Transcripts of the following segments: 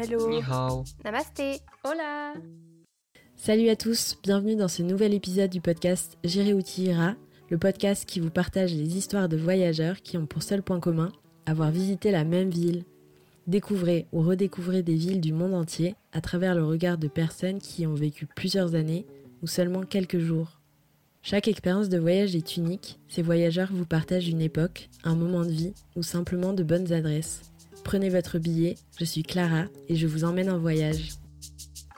Hello. Ni hao. Namasté. Hola. Salut à tous, bienvenue dans ce nouvel épisode du podcast J'irai où tu iras, le podcast qui vous partage les histoires de voyageurs qui ont pour seul point commun avoir visité la même ville. Découvrez ou redécouvrez des villes du monde entier à travers le regard de personnes qui y ont vécu plusieurs années ou seulement quelques jours. Chaque expérience de voyage est unique, ces voyageurs vous partagent une époque, un moment de vie ou simplement de bonnes adresses. Prenez votre billet, je suis Clara et je vous emmène en voyage.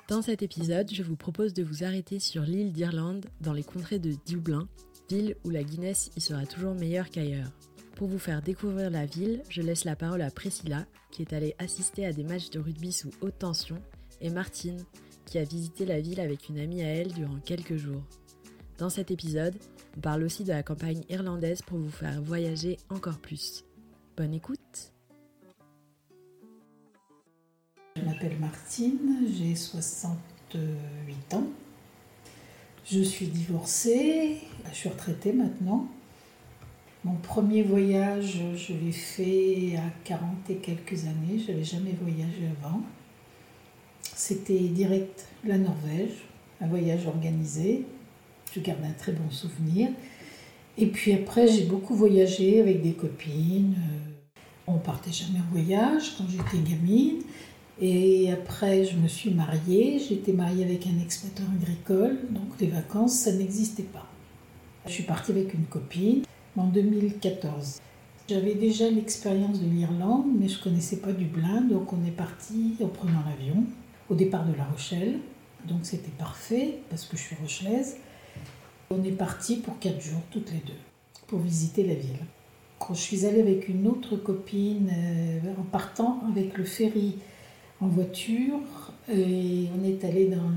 Dans cet épisode, je vous propose de vous arrêter sur l'île d'Irlande, dans les contrées de Dublin, ville où la Guinness y sera toujours meilleure qu'ailleurs. Pour vous faire découvrir la ville, je laisse la parole à Priscilla, qui est allée assister à des matchs de rugby sous haute tension, et Martine, qui a visité la ville avec une amie à elle durant quelques jours. Dans cet épisode, on parle aussi de la campagne irlandaise pour vous faire voyager encore plus. Bonne écoute Je m'appelle Martine, j'ai 68 ans. Je suis divorcée, je suis retraitée maintenant. Mon premier voyage, je l'ai fait à 40 et quelques années, je n'avais jamais voyagé avant. C'était direct la Norvège, un voyage organisé. Je garde un très bon souvenir. Et puis après, j'ai beaucoup voyagé avec des copines. On partait jamais en voyage quand j'étais gamine. Et après, je me suis mariée. J'étais mariée avec un exploitant agricole, donc les vacances, ça n'existait pas. Je suis partie avec une copine en 2014. J'avais déjà l'expérience de l'Irlande, mais je ne connaissais pas Dublin, donc on est parti en prenant l'avion au départ de La Rochelle. Donc c'était parfait parce que je suis rochelaise. On est parti pour quatre jours toutes les deux pour visiter la ville. Quand je suis allée avec une autre copine euh, en partant avec le ferry en voiture et on est allé dans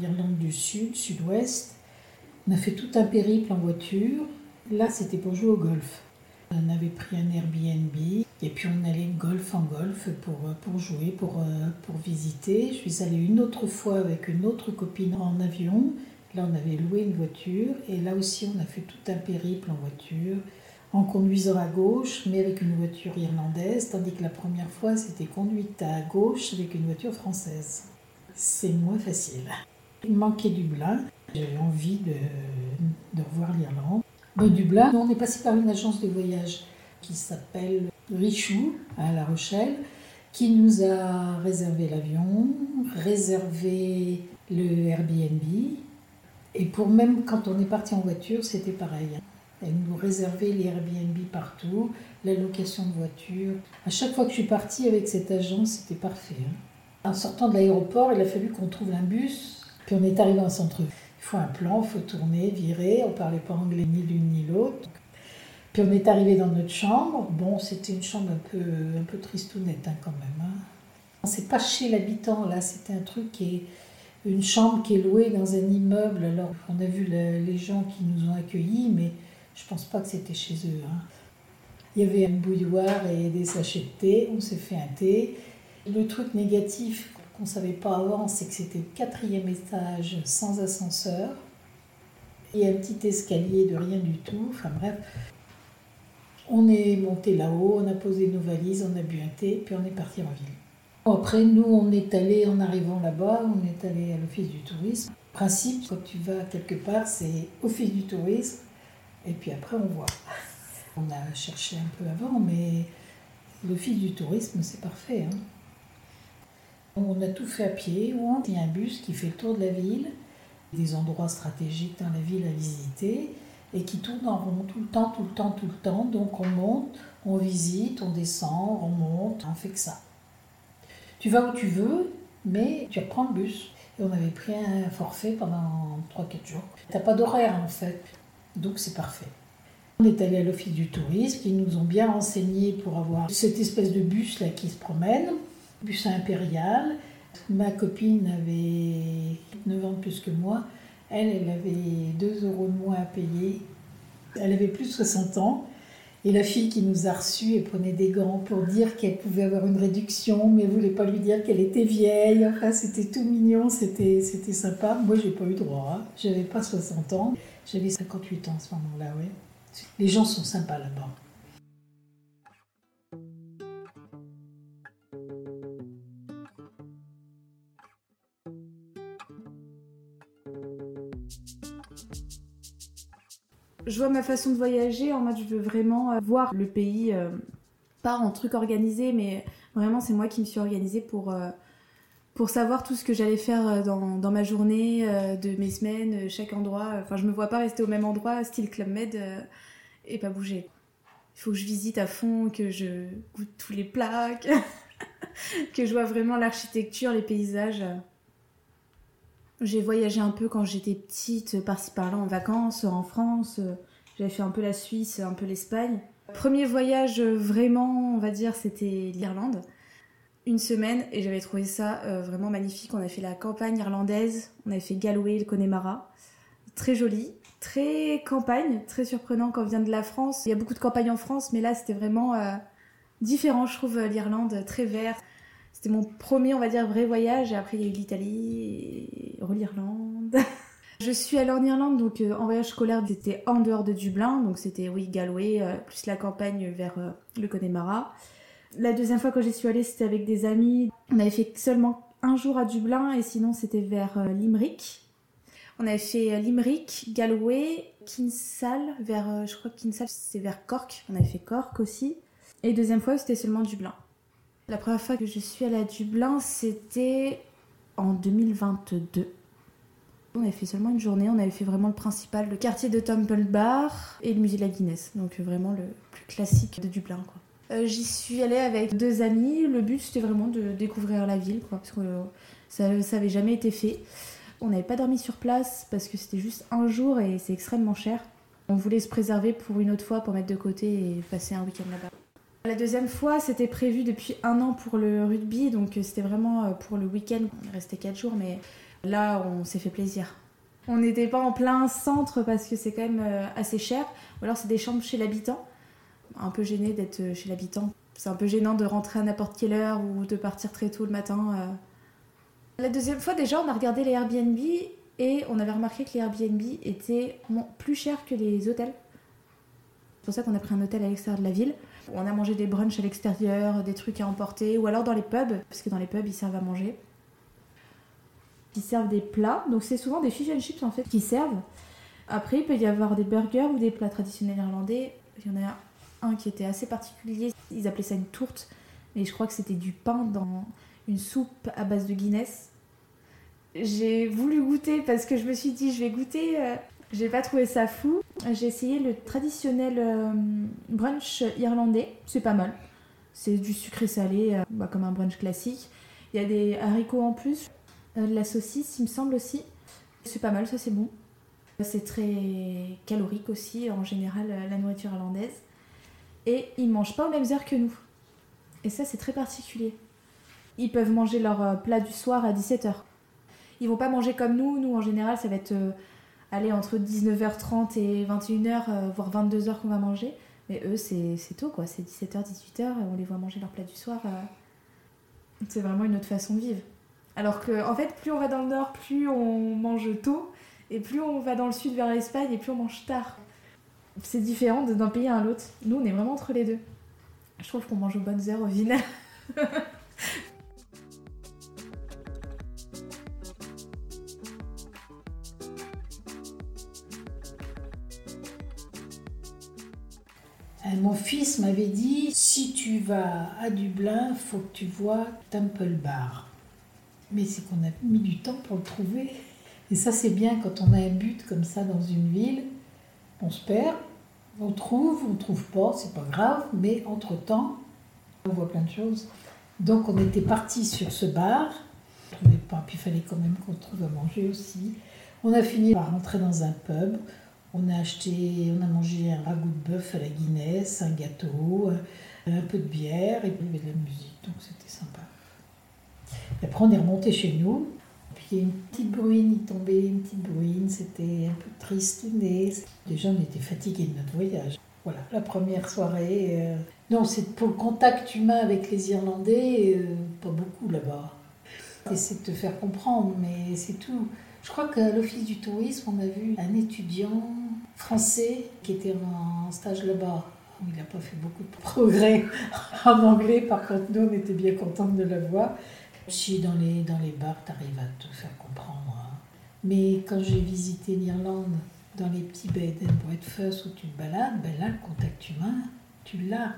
l'Irlande du Sud, Sud-Ouest. On a fait tout un périple en voiture. Là, c'était pour jouer au golf. On avait pris un Airbnb et puis on allait golf en golf pour, pour jouer, pour, pour visiter. Je suis allée une autre fois avec une autre copine en avion. Là, on avait loué une voiture et là aussi, on a fait tout un périple en voiture en conduisant à gauche, mais avec une voiture irlandaise, tandis que la première fois, c'était conduite à gauche avec une voiture française. C'est moins facile. Il manquait Dublin. J'avais envie de, de revoir l'Irlande. De Dublin, on est passé par une agence de voyage qui s'appelle Richou à La Rochelle, qui nous a réservé l'avion, réservé le Airbnb. Et pour même quand on est parti en voiture, c'était pareil. Elle nous réservait les Airbnb partout, la location de voiture. À chaque fois que je suis partie avec cette agence, c'était parfait. Hein. En sortant de l'aéroport, il a fallu qu'on trouve un bus, puis on est arrivé en centre-ville. Il faut un plan, il faut tourner, virer. On ne parlait pas anglais ni l'une ni l'autre. Puis on est arrivé dans notre chambre. Bon, c'était une chambre un peu, un peu tristounette hein, quand même. Hein. C'est pas chez l'habitant là, c'était un truc qui est une chambre qui est louée dans un immeuble. Alors on a vu les gens qui nous ont accueillis, mais je pense pas que c'était chez eux. Hein. Il y avait un bouilloire et des sachets de thé. On s'est fait un thé. Le truc négatif qu'on ne savait pas avant, c'est que c'était quatrième étage sans ascenseur. Il y a un petit escalier de rien du tout. Enfin bref. On est monté là-haut, on a posé nos valises, on a bu un thé, puis on est parti en ville. Après, nous, on est allé, en arrivant là-bas, on est allé à l'office du tourisme. Principe, quand tu vas quelque part, c'est office du tourisme, et puis après, on voit. On a cherché un peu avant, mais l'office du tourisme, c'est parfait. Hein. On a tout fait à pied. Il y a un bus qui fait le tour de la ville, des endroits stratégiques dans la ville à visiter, et qui tourne en rond tout le temps, tout le temps, tout le temps. Donc on monte, on visite, on descend, on monte, on fait que ça. Tu vas où tu veux, mais tu reprends le bus. Et on avait pris un forfait pendant 3-4 jours. Tu n'as pas d'horaire en fait. Donc c'est parfait. On est allé à l'office du tourisme, ils nous ont bien renseigné pour avoir cette espèce de bus là qui se promène, bus impérial. Ma copine avait 9 ans de plus que moi. Elle, elle avait 2 euros de moins à payer. Elle avait plus de 60 ans. Et la fille qui nous a reçus, elle prenait des gants pour dire qu'elle pouvait avoir une réduction, mais elle voulait pas lui dire qu'elle était vieille. Enfin, c'était tout mignon, c'était, c'était sympa. Moi, j'ai pas eu droit. Hein. J'avais pas 60 ans. J'avais 58 ans à ce moment-là, oui. Les gens sont sympas là-bas. Je vois ma façon de voyager en mode je veux vraiment euh, voir le pays, euh, pas en truc organisé, mais vraiment c'est moi qui me suis organisée pour, euh, pour savoir tout ce que j'allais faire dans, dans ma journée, de mes semaines, chaque endroit. Enfin, je me vois pas rester au même endroit, style Club Med, et pas bouger. Il faut que je visite à fond, que je goûte tous les plats, que, que je vois vraiment l'architecture, les paysages. J'ai voyagé un peu quand j'étais petite, par-ci par-là en vacances, en France. J'avais fait un peu la Suisse, un peu l'Espagne. Premier voyage vraiment, on va dire, c'était l'Irlande. Une semaine et j'avais trouvé ça euh, vraiment magnifique. On a fait la campagne irlandaise, on avait fait Galway, le Connemara. Très joli, très campagne, très surprenant quand on vient de la France. Il y a beaucoup de campagnes en France, mais là c'était vraiment euh, différent, je trouve, l'Irlande, très verte. C'était mon premier, on va dire, vrai voyage. Et après, il y a eu l'Italie, l'Irlande. je suis allée en Irlande, donc euh, en voyage scolaire, j'étais en dehors de Dublin. Donc c'était, oui, Galway, euh, plus la campagne vers euh, le Connemara. La deuxième fois que j'y suis allée, c'était avec des amis. On avait fait seulement un jour à Dublin et sinon c'était vers Limerick. On avait fait Limerick, Galway, Kinsale, vers, je crois que Kinsale c'est vers Cork. On avait fait Cork aussi. Et deuxième fois, c'était seulement Dublin. La première fois que je suis allée à Dublin, c'était en 2022. On avait fait seulement une journée, on avait fait vraiment le principal, le quartier de Temple Bar et le musée de la Guinness. Donc vraiment le plus classique de Dublin. Euh, j'y suis allée avec deux amis. Le but c'était vraiment de découvrir la ville, parce que euh, ça, ça avait jamais été fait. On n'avait pas dormi sur place parce que c'était juste un jour et c'est extrêmement cher. On voulait se préserver pour une autre fois, pour mettre de côté et passer un week-end là-bas. La deuxième fois, c'était prévu depuis un an pour le rugby, donc euh, c'était vraiment euh, pour le week-end. On est resté quatre jours, mais là, on s'est fait plaisir. On n'était pas en plein centre parce que c'est quand même euh, assez cher, ou alors c'est des chambres chez l'habitant. Un peu gêné d'être chez l'habitant. C'est un peu gênant de rentrer à n'importe quelle heure ou de partir très tôt le matin. La deuxième fois, déjà, on a regardé les Airbnb et on avait remarqué que les Airbnb étaient plus chers que les hôtels. Pour ça qu'on a pris un hôtel à l'extérieur de la ville. On a mangé des brunchs à l'extérieur, des trucs à emporter, ou alors dans les pubs, parce que dans les pubs, ils servent à manger. Ils servent des plats, donc c'est souvent des fish and chips en fait qui servent. Après, il peut y avoir des burgers ou des plats traditionnels irlandais. Il y en a un qui était assez particulier. Ils appelaient ça une tourte, mais je crois que c'était du pain dans une soupe à base de Guinness. J'ai voulu goûter parce que je me suis dit, je vais goûter euh, j'ai pas trouvé ça fou. J'ai essayé le traditionnel euh, brunch irlandais. C'est pas mal. C'est du sucré salé, euh, bah, comme un brunch classique. Il y a des haricots en plus, euh, de la saucisse, il me semble aussi. C'est pas mal, ça c'est bon. C'est très calorique aussi, en général, la nourriture irlandaise. Et ils mangent pas aux mêmes heures que nous. Et ça, c'est très particulier. Ils peuvent manger leur plat du soir à 17h. Ils vont pas manger comme nous. Nous, en général, ça va être aller entre 19h30 et 21h, euh, voire 22h qu'on va manger. Mais eux, c'est tôt, quoi. C'est 17h, 18h, on les voit manger leur plat du soir. Euh. C'est vraiment une autre façon de vivre. Alors que, en fait, plus on va dans le nord, plus on mange tôt. Et plus on va dans le sud vers l'Espagne, et plus on mange tard. C'est différent d'un pays à l'autre. Nous, on est vraiment entre les deux. Je trouve qu'on mange aux bonnes heures au final. mon fils m'avait dit si tu vas à Dublin, faut que tu vois Temple Bar. Mais c'est qu'on a mis du temps pour le trouver. Et ça, c'est bien quand on a un but comme ça dans une ville. On se perd, on trouve, on trouve pas, c'est pas grave, mais entre-temps, on voit plein de choses. Donc, on était parti sur ce bar. On pas, puis il fallait quand même qu'on trouve à manger aussi. On a fini par rentrer dans un pub. On a acheté, on a mangé un ragoût de bœuf à la Guinness, un gâteau, euh, un peu de bière et puis il y avait de la musique, donc c'était sympa. Après on est remonté chez nous, puis une petite bruine, il tombait une petite bruine, c'était un peu triste Déjà on était fatigués de notre voyage. Voilà, la première soirée. Euh, non, c'est pour le contact humain avec les Irlandais, euh, pas beaucoup là-bas. Essayer de te faire comprendre, mais c'est tout. Je crois qu'à l'Office du tourisme, on a vu un étudiant français qui était en stage là-bas. Il n'a pas fait beaucoup de progrès en anglais, par contre, nous, on était bien contents de le voir. Si dans les, dans les bars, tu arrives à te faire comprendre. Hein. Mais quand j'ai visité l'Irlande, dans les petits bed and breakfast où tu te balades, ben là, le contact humain, tu l'as.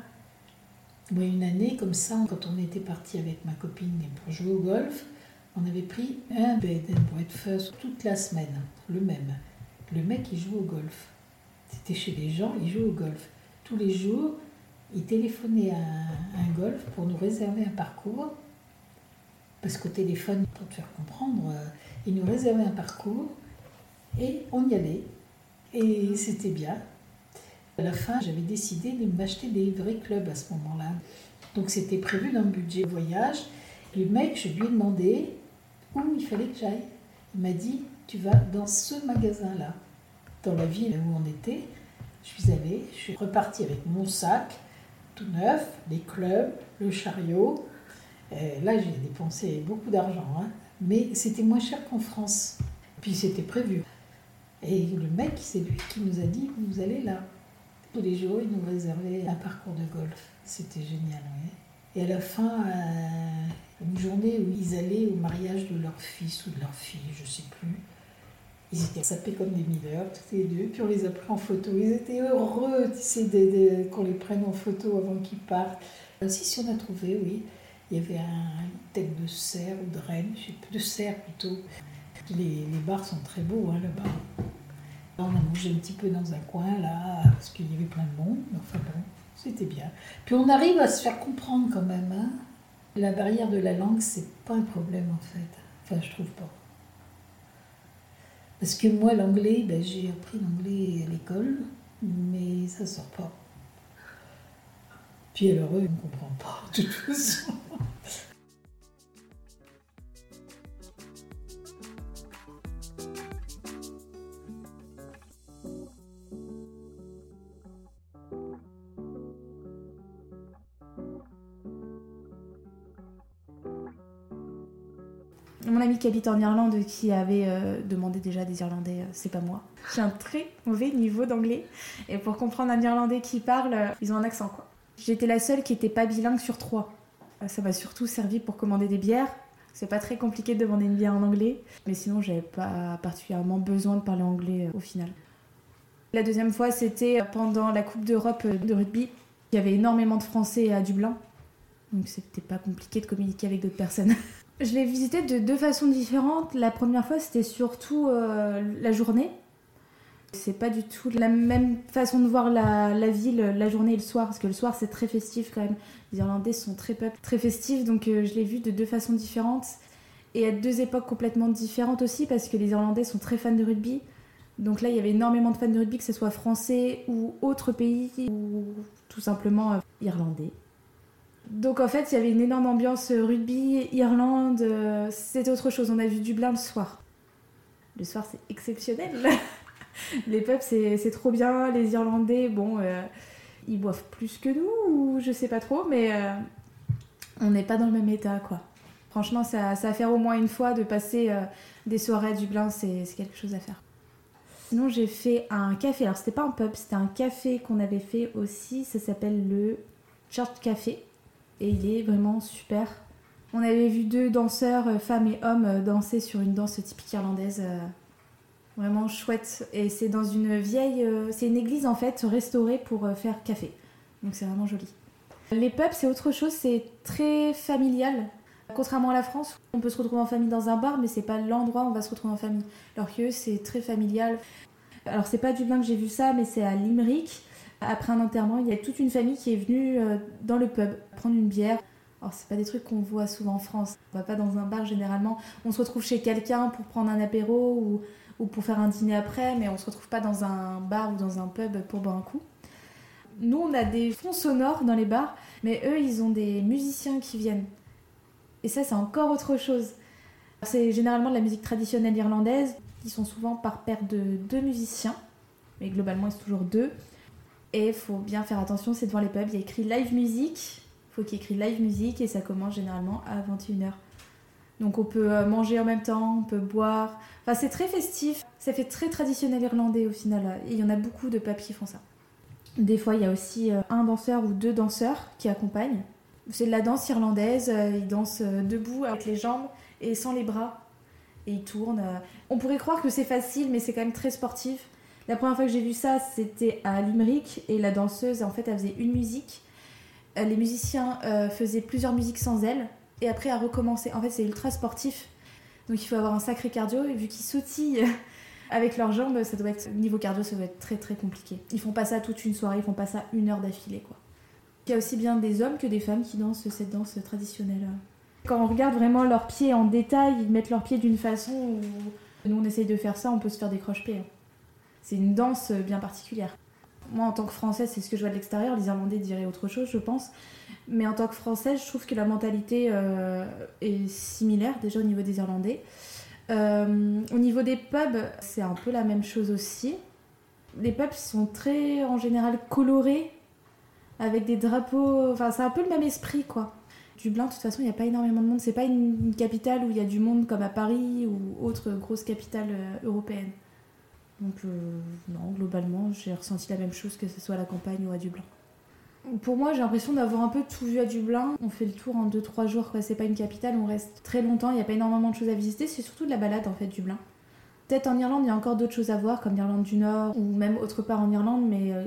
Moi, une année, comme ça, quand on était parti avec ma copine pour jouer au golf, on avait pris un bed and breakfast toute la semaine, le même. Le mec, il joue au golf. C'était chez les gens, il joue au golf. Tous les jours, il téléphonait à un golf pour nous réserver un parcours. Parce qu'au téléphone, pour te faire comprendre, euh, il nous réservait un parcours et on y allait. Et c'était bien. À la fin, j'avais décidé de m'acheter des vrais clubs à ce moment-là. Donc c'était prévu dans le budget voyage. Le mec, je lui ai demandé où il fallait que j'aille. Il m'a dit, tu vas dans ce magasin-là, dans la ville où on était. Je suis allée, je suis repartie avec mon sac tout neuf, les clubs, le chariot. Et là, j'ai dépensé beaucoup d'argent, hein. mais c'était moins cher qu'en France. Puis c'était prévu. Et le mec, c'est lui qui nous a dit, vous allez là. Tous les jours, il nous réservait un parcours de golf. C'était génial, oui. Et à la fin, euh, une journée où ils allaient au mariage de leur fils ou de leur fille, je ne sais plus, ils étaient sapés comme des mineurs, tous les deux, puis on les a pris en photo. Ils étaient heureux, tu sais, qu'on les prenne en photo avant qu'ils partent. Si, si, on a trouvé, oui. Il y avait un, une tête de cerf ou de reine, je sais plus, de cerf plutôt. Les, bars sont très beaux hein, là-bas. On a mangé un petit peu dans un coin là, parce qu'il y avait plein de monde, enfin bon, c'était bien. Puis on arrive à se faire comprendre quand même. Hein. La barrière de la langue, c'est pas un problème en fait. Enfin, je trouve pas. Parce que moi, l'anglais, ben, j'ai appris l'anglais à l'école, mais ça sort pas. Puis alors eux, ils ne comprennent pas, de toute façon. Qui habite en Irlande qui avait euh, demandé déjà des Irlandais, euh, c'est pas moi. J'ai un très mauvais niveau d'anglais et pour comprendre un Irlandais qui parle, euh, ils ont un accent quoi. J'étais la seule qui était pas bilingue sur trois. Ça m'a surtout servi pour commander des bières. C'est pas très compliqué de demander une bière en anglais, mais sinon j'avais pas particulièrement besoin de parler anglais au final. La deuxième fois, c'était pendant la Coupe d'Europe de rugby. Il y avait énormément de Français à Dublin, donc c'était pas compliqué de communiquer avec d'autres personnes. Je l'ai visité de deux façons différentes. La première fois, c'était surtout euh, la journée. C'est pas du tout la même façon de voir la, ville la journée et le soir, parce que le soir c'est très festif quand même. Les Irlandais sont très très festifs, donc euh, je l'ai vu de deux façons différentes et à deux époques complètement différentes aussi, parce que les Irlandais sont très fans de rugby. Donc là, il y avait énormément de fans de rugby, que ce soit français ou autre pays, ou tout simplement euh, irlandais. Donc en fait, il y avait une énorme ambiance euh, rugby, Irlande, euh, c'était autre chose. On a vu Dublin le soir. Le soir, c'est exceptionnel. les pubs, c'est trop bien. Les Irlandais, bon, euh, ils boivent plus que nous, ou je sais pas trop, mais on n'est pas dans le même état, quoi. Franchement, ça, ça va faire au moins une fois de passer des soirées à Dublin, c'est quelque chose à faire. Sinon, j'ai fait un café. Alors, c'était pas un pub, c'était un café qu'on avait fait aussi. Ça s'appelle le Church Café et il est vraiment super. On avait vu deux danseurs, euh, femmes et hommes, euh, danser sur une danse typique irlandaise. Euh, vraiment chouette. Et c'est dans une vieille. C'est une église en fait restaurée pour faire café. Donc c'est vraiment joli. Les pubs, c'est autre chose, c'est très familial. Contrairement à la France, on peut se retrouver en famille dans un bar, mais c'est pas l'endroit où on va se retrouver en famille. Alors que c'est très familial. Alors c'est pas du Dublin que j'ai vu ça, mais c'est à Limerick. Après un enterrement, il y a toute une famille qui est venue euh, dans le pub prendre une bière. Alors, c'est pas des trucs qu'on voit souvent en France. On va pas dans un bar généralement. On se retrouve chez quelqu'un pour prendre un apéro ou, ou, pour faire un dîner après, mais on se retrouve pas dans un bar ou dans un pub pour boire un coup. Nous, on a des fonds sonores dans les bars, mais eux, ils ont des musiciens qui viennent. Et ça, c'est encore autre chose. C'est généralement de la musique traditionnelle irlandaise, qui sont souvent par paire de deux musiciens, mais globalement, ils sont toujours deux. Et il faut bien faire attention, c'est devant les pubs, il y a écrit live music. Il faut qu'il y ait écrit live music et ça commence généralement à 21h. Donc on peut euh, manger en même temps, on peut boire. Enfin, c'est très festif. Ça fait très traditionnel irlandais au final. Et il y en a beaucoup de pubs qui font ça. Des fois, il y a aussi euh, un danseur ou deux danseurs qui accompagnent. C'est de la danse irlandaise. Euh, ils dansent debout avec les jambes et sans les bras. Et ils tournent. On pourrait croire que c'est facile, mais c'est quand même très sportif. La première fois que j'ai vu ça, c'était à Limerick et la danseuse, en fait, elle faisait une musique. Euh, Les musiciens euh, faisaient plusieurs musiques sans elle et après a recommencé. En fait, c'est ultra sportif, donc il faut avoir un sacré cardio et vu qu'ils sautillent avec leurs jambes, ça doit être niveau cardio, ça doit être très très compliqué. Ils font pas ça toute une soirée, ils font pas ça une heure d'affilée, quoi. Il y a aussi bien des hommes que des femmes qui dansent cette danse traditionnelle. Quand on regarde vraiment leurs pieds en détail, ils mettent leurs pieds d'une façon où nous on essaye de faire ça, on peut se faire des croche-pieds. C'est une danse bien particulière. Moi, en tant que Française, c'est ce que je vois de l'extérieur. Les Irlandais diraient autre chose, je pense. Mais en tant que Française, je trouve que la mentalité euh, est similaire, déjà au niveau des Irlandais. Euh, au niveau des pubs, c'est un peu la même chose aussi. Les pubs sont très, en général, colorés, avec des drapeaux. Enfin, c'est un peu le même esprit, quoi. Dublin, de toute façon, il n'y a pas énormément de monde. C'est pas une, une capitale où il y a du monde comme à Paris ou autre grosse capitale euh, européenne. Donc, euh, non, globalement, j'ai ressenti la même chose que ce soit à la campagne ou à Dublin. Pour moi, j'ai l'impression d'avoir un peu tout vu à Dublin. On fait le tour en 2-3 jours, quoi. C'est pas une capitale, on reste très longtemps, il n'y a pas énormément de choses à visiter. C'est surtout de la balade, en fait, Dublin. Peut-être en Irlande, il y a encore d'autres choses à voir, comme l'Irlande du Nord, ou même autre part en Irlande, mais euh,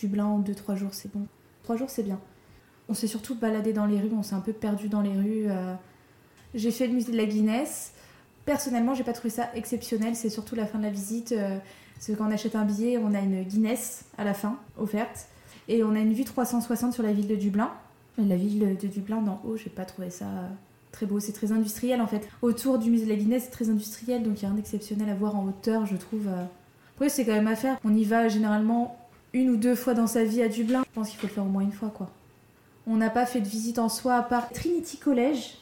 Dublin, 2-3 jours, c'est bon. 3 jours, c'est bien. On s'est surtout baladé dans les rues, on s'est un peu perdu dans les rues. euh. J'ai fait le musée de la Guinness. Personnellement, j'ai pas trouvé ça exceptionnel, c'est surtout la fin de la visite. euh, c'est quand on achète un billet, on a une Guinness à la fin, offerte. Et on a une vue 360 sur la ville de Dublin. Mais La ville de Dublin d'en haut, j'ai pas trouvé ça euh, très beau. C'est très industriel en fait. Autour du musée de la Guinness, c'est très industriel, donc il y a rien d'exceptionnel à voir en hauteur, je trouve. euh. Après, c'est quand même à faire. On y va généralement une ou deux fois dans sa vie à Dublin. Je pense qu'il faut le faire au moins une fois, quoi. On n'a pas fait de visite en soi à part Trinity College.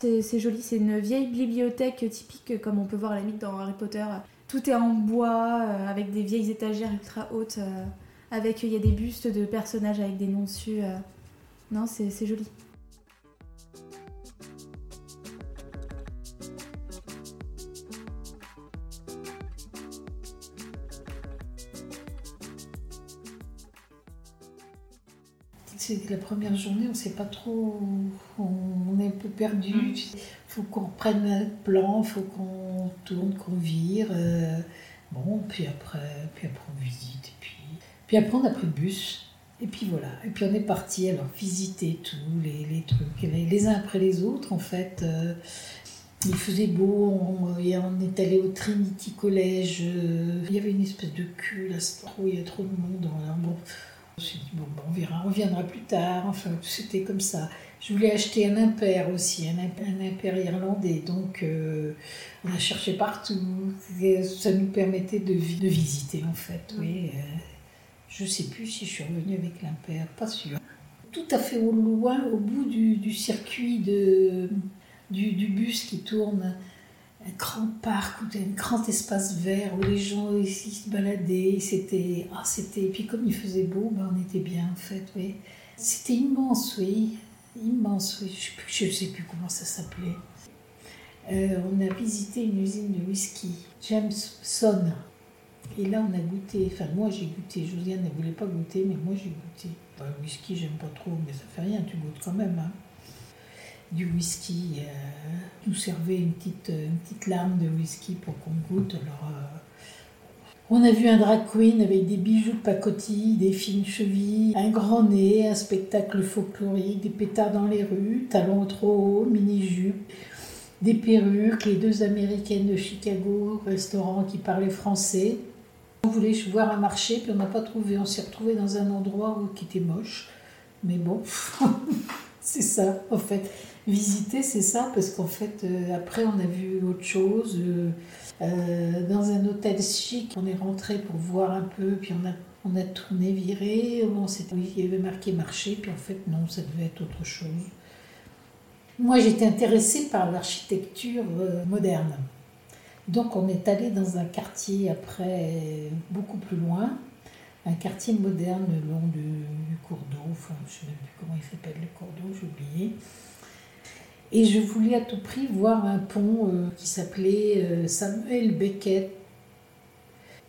C'est joli, c'est une vieille bibliothèque typique comme on peut voir à la limite dans Harry Potter. Tout est en bois, euh, avec des vieilles étagères ultra hautes. euh, avec il y a des bustes de personnages avec des noms dessus. euh. Non, c'est joli. C'est la première journée, on ne sait pas trop, on, est un peu perdu. Mm. Il faut qu'on reprenne un plan, il faut qu'on tourne, qu'on vire. euh, bon, puis après, puis après on visite. Et puis, puis après on a pris le bus. Et puis voilà. Et puis on est parti alors visiter tous les, les trucs, et les, les uns après les autres en fait. euh, il faisait beau, on, et on est allé au Trinity College. euh, il y avait une espèce de cul, là, trop, il y a trop de monde. alors bon, dit, bon, bon, on verra, on reviendra plus tard. Enfin, c'était comme ça. Je voulais acheter un impair aussi, un, un impair irlandais. Donc, euh, on a cherché partout. Ça nous permettait de, vi- de visiter, en fait. Oui. euh, je ne sais plus si je suis revenue avec l'impair, pas sûr. Tout à fait au loin, au bout du, du circuit de, du, du bus qui tourne, un grand parc, où un grand espace vert où les gens ici se baladaient. C'était, ah, c'était, et puis comme il faisait beau, ben, on était bien en fait, oui. C'était immense, oui, immense, oui. Je ne sais, plus comment ça s'appelait. Euh, on a visité une usine de whisky, Jameson. Et là, on a goûté, enfin moi j'ai goûté, Josiane ne voulait pas goûter, mais moi j'ai goûté. Bah, le whisky, j'aime pas trop, mais ça fait rien, tu goûtes quand même. hein. Du whisky, euh, nous servait une petite, une petite lame de whisky pour qu'on goûte. Euh, on a vu un drag queen avec des bijoux de pacotille, des fines chevilles, un grand nez, un spectacle folklorique, des pétards dans les rues, talons trop hauts, mini-jupes, des perruques, les deux américaines de Chicago, restaurant qui parlaient français. On voulait voir un marché, puis on n'a pas trouvé. On s'est retrouvé dans un endroit qui était moche. Mais bon, c'est ça, en fait. Visiter, c'est ça, parce qu'en fait, euh, après, on a vu autre chose. euh, euh, dans un hôtel chic, on est rentré pour voir un peu, puis on a, on a tourné, viré. Bon, oui, il y avait marqué marché, puis en fait, non, ça devait être autre chose. Moi, j'étais intéressée par l'architecture moderne. Donc, on est allé dans un quartier après, beaucoup plus loin, un quartier moderne le long du, du cours d'eau. Enfin, je ne sais même plus comment il s'appelle le cours d'eau, j'ai oublié. Et je voulais à tout prix voir un pont euh, qui s'appelait euh, Samuel Beckett.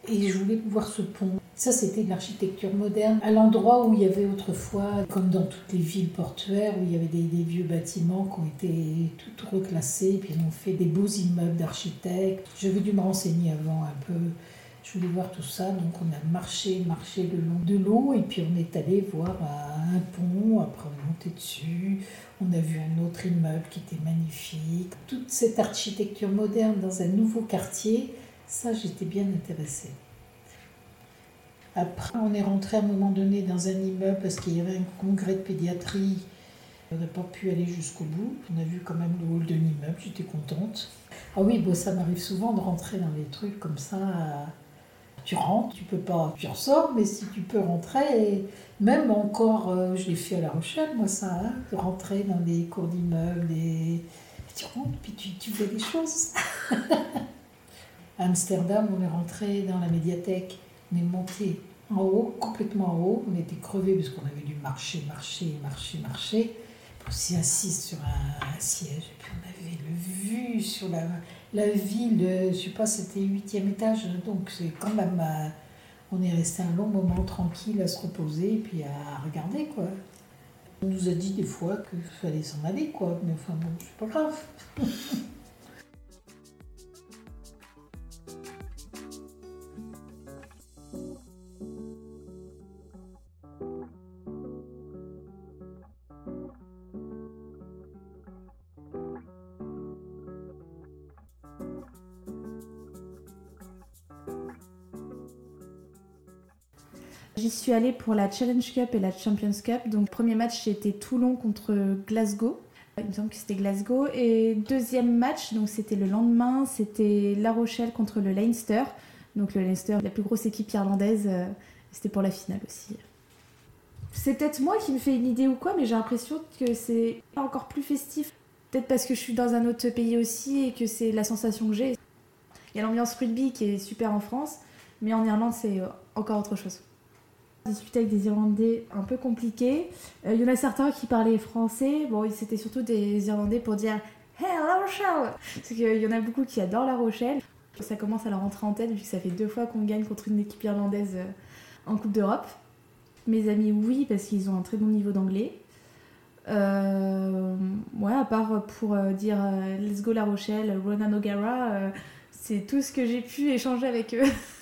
Et je voulais voir ce pont. Ça, c'était de l'architecture moderne, à l'endroit où il y avait autrefois, comme dans toutes les villes portuaires, où il y avait des, vieux bâtiments qui ont été tout reclassés, puis ils ont fait des beaux immeubles d'architectes. J'avais dû me renseigner avant un peu. Je voulais voir tout ça, donc on a marché, marché le long de l'eau, et puis on est allé voir un pont, après on est monté dessus, on a vu un autre immeuble qui était magnifique. Toute cette architecture moderne dans un nouveau quartier, ça j'étais bien intéressée. Après, on est rentré à un moment donné dans un immeuble parce qu'il y avait un congrès de pédiatrie. On n'a pas pu aller jusqu'au bout. On a vu quand même le hall de l'immeuble, j'étais contente. Ah oui, bon, ça m'arrive souvent de rentrer dans des trucs comme ça. Tu rentres, tu peux pas, tu ressors, mais si tu peux rentrer, même encore, euh, je l'ai fait à La Rochelle, moi ça, hein, rentrer dans des cours d'immeubles, tu rentres, puis tu, fais des choses. à Amsterdam, on est rentré dans la médiathèque, on est monté en haut, complètement en haut, on était crevés parce qu'on avait dû marcher, marcher, marcher, marcher. On s'est assis sur un, siège et puis on avait le vue sur la, la ville, je sais pas, c'était huitième étage, donc c'est quand même. Euh, on est resté un long moment tranquille à se reposer et puis à regarder quoi. On nous a dit des fois qu'il fallait s'en aller quoi, mais enfin bon, c'est pas grave. suis allée pour la Challenge Cup et la Champions Cup. Donc, premier match, c'était Toulon contre Glasgow. Il me semble que c'était Glasgow. Et deuxième match, donc c'était le lendemain, c'était La Rochelle contre le Leinster. Donc, le Leinster, la plus grosse équipe irlandaise. Euh, c'était pour la finale aussi. C'est peut-être moi qui me fais une idée ou quoi, mais j'ai l'impression que c'est encore plus festif. Peut-être parce que je suis dans un autre pays aussi et que c'est la sensation que j'ai. Il y a l'ambiance rugby qui est super en France, mais en Irlande, c'est euh, encore autre chose discuté avec des Irlandais un peu compliqués. Euh, il y en a certains qui parlaient français. Bon, c'était surtout des Irlandais pour dire Hey, La Rochelle Parce qu'il y en a beaucoup qui adorent La Rochelle. Ça commence à leur rentrer en tête vu que ça fait deux fois qu'on gagne contre une équipe irlandaise euh, en Coupe d'Europe. Mes amis, oui, parce qu'ils ont un très bon niveau d'anglais. Euh, ouais, à part pour dire Let's go La Rochelle, Ronan O'Gara, c'est tout ce que j'ai pu échanger avec eux.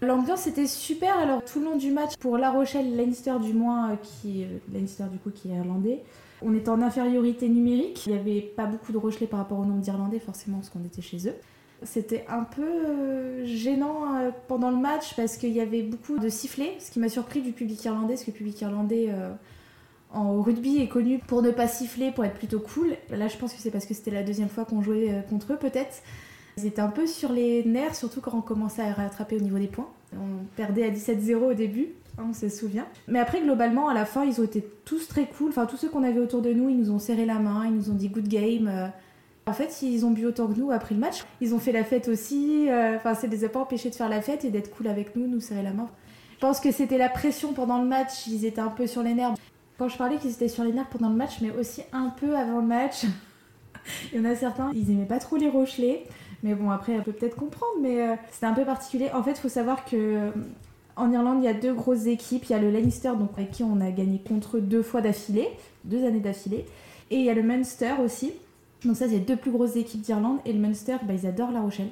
L'ambiance était super. Alors tout le long du match pour La Rochelle, Leinster du moins, euh, qui Leinster du coup qui est irlandais. On était en infériorité numérique. Il n'y avait pas beaucoup de Rochelais par rapport au nombre d'Irlandais forcément parce qu'on était chez eux. C'était un peu euh, gênant euh, pendant le match parce qu'il y avait beaucoup de sifflets, ce qui m'a surpris du public irlandais, parce que le public irlandais en rugby est connu pour ne pas siffler, pour être plutôt cool. Là, je pense que c'est parce que c'était la deuxième fois qu'on jouait contre eux, peut-être. Ils étaient un peu sur les nerfs, surtout quand on commençait à rattraper au niveau des points. On perdait à 17-0 au début, hein, on se souvient. Mais après, globalement, à la fin, ils ont été tous très cool. Enfin, tous ceux qu'on avait autour de nous, ils nous ont serré la main, ils nous ont dit good game. Euh. En fait, ils ont bu autant que nous après le match. Ils ont fait la fête aussi. Euh. Enfin, ça les a pas empêchés de faire la fête et d'être cool avec nous, nous serrer la main. Je pense que c'était la pression pendant le match. Ils étaient un peu sur les nerfs. Quand je parlais qu'ils étaient sur les nerfs pendant le match, mais aussi un peu avant le match. Il y en a certains, ils aimaient pas trop les Rochelais. Mais bon, après, elle peut peut-être comprendre, mais euh, c'est un peu particulier. En fait, il faut savoir que euh, en Irlande, il y a deux grosses équipes. Il y a le Leinster, donc avec qui on a gagné contre deux fois d'affilée, deux années d'affilée. Et il y a le Munster aussi. Donc ça, c'est deux plus grosses équipes d'Irlande. Et le Munster, bah, ils adorent La Rochelle.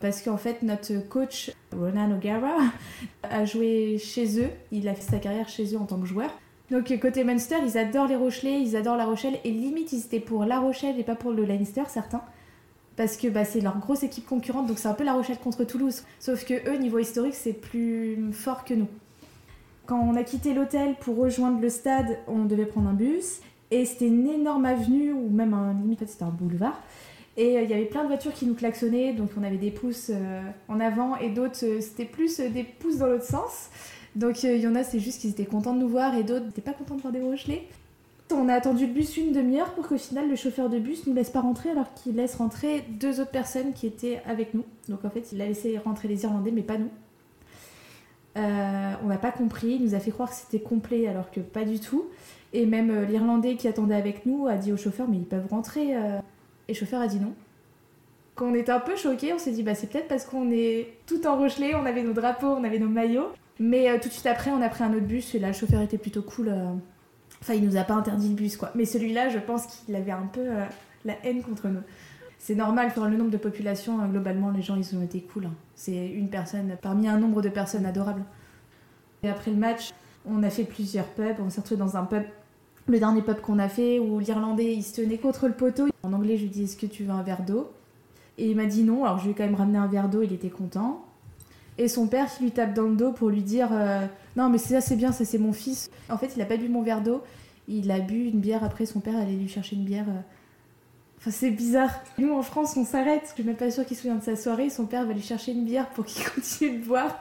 Parce qu'en fait, notre coach, Ronan O'Gara, a joué chez eux. Il a fait sa carrière chez eux en tant que joueur. Donc côté Munster, ils adorent les Rochelais, ils adorent La Rochelle. Et limite, ils étaient pour La Rochelle et pas pour le Leinster, certains parce que bah, c'est leur grosse équipe concurrente, donc c'est un peu La Rochelle contre Toulouse. Sauf que eux, niveau historique, c'est plus fort que nous. Quand on a quitté l'hôtel pour rejoindre le stade, on devait prendre un bus. Et c'était une énorme avenue, ou même un limite, c'était un boulevard. Et euh, il y avait plein de voitures qui nous klaxonnaient, donc on avait des pouces euh, en avant et d'autres, euh, c'était plus des pouces dans l'autre sens. Donc il y en a, c'est juste qu'ils étaient contents de nous voir et d'autres n'étaient pas contents de voir des Rochelais. On a attendu le bus une demi-heure pour qu'au final le chauffeur de bus nous laisse pas rentrer alors qu'il laisse rentrer deux autres personnes qui étaient avec nous. Donc en fait il a laissé rentrer les Irlandais mais pas nous. Euh, on n'a pas compris, il nous a fait croire que c'était complet alors que pas du tout. Et même euh, l'Irlandais qui attendait avec nous a dit au chauffeur mais ils peuvent rentrer. Euh. Et le chauffeur a dit non. Quand on était un peu choqués, on s'est dit bah c'est peut-être parce qu'on est tout en Rochelet, on avait nos drapeaux, on avait nos maillots. Mais tout de suite après on a pris un autre bus et là le chauffeur était plutôt cool. Enfin, il nous a pas interdit le bus, quoi. Mais celui-là, je pense qu'il avait un peu euh, la haine contre nous. c'est normal, pour le nombre de population, hein, globalement, les gens, ils ont été cool. Hein. C'est une personne parmi un nombre de personnes adorables. Et après le match, on a fait plusieurs pubs. On s'est retrouvés dans un pub, le dernier pub qu'on a fait, où l'Irlandais, il se tenait contre le poteau. En anglais, je lui dis, est-ce que tu veux un verre d'eau? Et il m'a dit non, alors je lui ai quand même ramené un verre d'eau, il était content. Et son père qui lui tape dans le dos pour lui dire euh, Non, mais ça c'est bien, ça c'est mon fils. En fait, il a pas bu mon verre d'eau, il a bu une bière après, son père allait lui chercher une bière. Euh, Enfin, c'est bizarre. Nous, en France, on s'arrête. Je suis même pas sûre qu'il se souvient de sa soirée. Son père va lui chercher une bière pour qu'il continue de boire.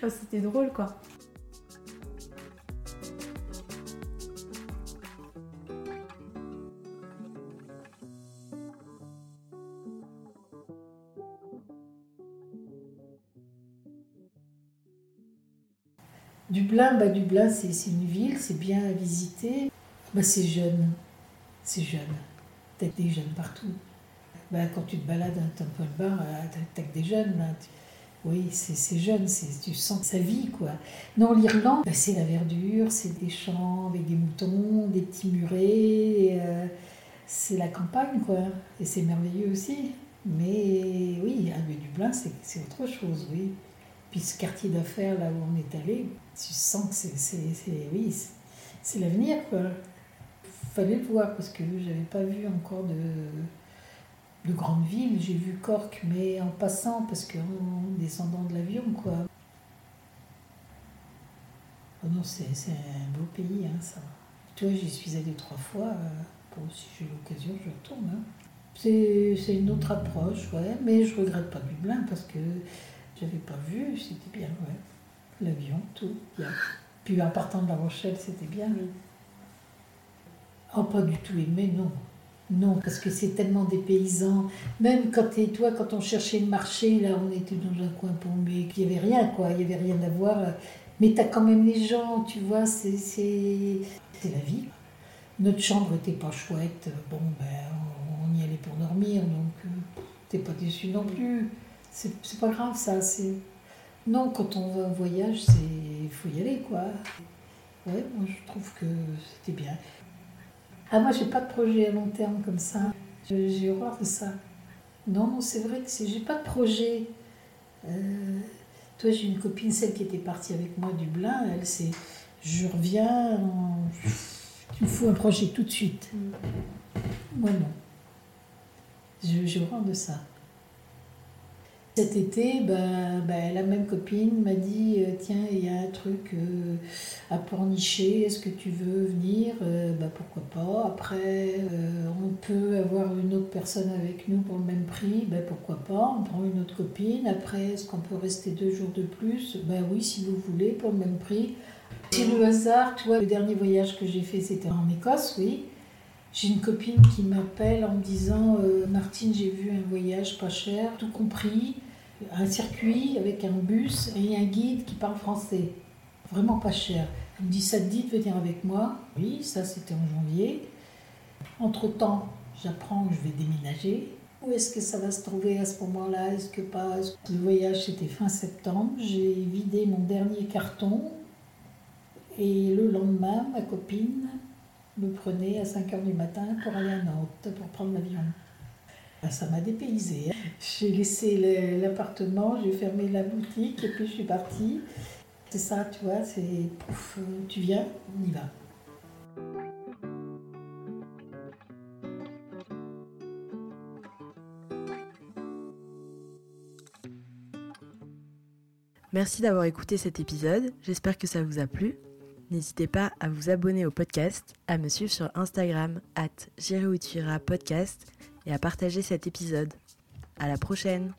C'était drôle, quoi. Dublin, bah, Dublin c'est une ville, c'est bien à visiter. Bah, c'est jeune, c'est jeune t'as des jeunes partout. Ben, quand tu te balades à Temple Bar, euh, t'as des jeunes. Oui, c'est jeune, tu sens sa vie, quoi. Non, l'Irlande, ben, c'est la verdure, c'est des champs avec des moutons, des petits murets, euh, c'est la campagne, quoi. Et c'est merveilleux aussi. Mais oui, à Dublin, c'est autre chose, oui. Puis ce quartier d'affaires, là où on est allé, tu sens que c'est oui, c'est l'avenir, quoi fallait le voir parce que j'avais pas vu encore de, de grandes villes. J'ai vu Cork, mais en passant, parce qu'en descendant de l'avion, quoi. Oh non, c'est un beau pays, hein, ça. Tu vois, j'y suis allée trois fois. Euh, si j'ai l'occasion, je retourne. Hein. C'est une autre approche, ouais. Mais je regrette pas Dublin parce que j'avais pas vu, c'était bien, ouais. L'avion, tout, bien. Puis en partant de La Rochelle, c'était bien. Oh, pas du tout aimé, non. Non, parce que c'est tellement des paysans. Même quand toi, quand on cherchait le marché, là, on était dans un coin paumé, il n'y avait rien, quoi, il n'y avait rien à voir. Mais tu as quand même les gens, tu vois, c'est la vie. Notre chambre n'était pas chouette. Bon, ben, on y allait pour dormir, donc euh, t'es pas déçu non plus. C'est pas grave, ça. Non, quand on va en voyage, il faut y aller, quoi. Ouais, moi, je trouve que c'était bien. Ah, moi, j'ai pas de projet à long terme comme ça. J'ai horreur de ça. Non, non, c'est vrai que j'ai pas de projet. Euh, toi, j'ai une copine, celle qui était partie avec moi du Dublin, elle, c'est je reviens, tu me fous un projet tout de suite. Moi, non. J'ai horreur de ça. Cet été, ben, ben, la même copine m'a dit euh, Tiens, il y a un truc euh, à pornicher, est-ce que tu veux venir? Ben, Pourquoi pas Après, on peut avoir une autre personne avec nous pour le même prix, ben, pourquoi pas On prend une autre copine. Après, est-ce qu'on peut rester deux jours de plus? Ben oui, si vous voulez, pour le même prix. C'est le hasard, tu le dernier voyage que j'ai fait, c'était en Écosse, oui. J'ai une copine qui m'appelle en me disant Martine, j'ai vu un voyage pas cher, tout compris un circuit avec un bus et un guide qui parle français. Vraiment pas cher. Elle me dit Ça te dit de venir avec moi? Oui, ça c'était en janvier. Entre-temps, j'apprends que je vais déménager. Où est-ce que ça va se trouver à ce moment-là? Est-ce que pas? Le voyage c'était fin septembre? J'ai vidé mon dernier carton. Et le lendemain, ma copine me prenait à 5 h du matin pour aller à Nantes, pour prendre l'avion. Ah, ça m'a dépaysé. Hein. J'ai laissé l'appartement, j'ai fermé la boutique et puis je suis partie. C'est ça, tu vois, c'est pouf, tu viens, on y va. Merci d'avoir écouté cet épisode, j'espère que ça vous a plu. N'hésitez pas à vous abonner au podcast, à me suivre sur Instagram, at podcast et à partager cet épisode. À la prochaine!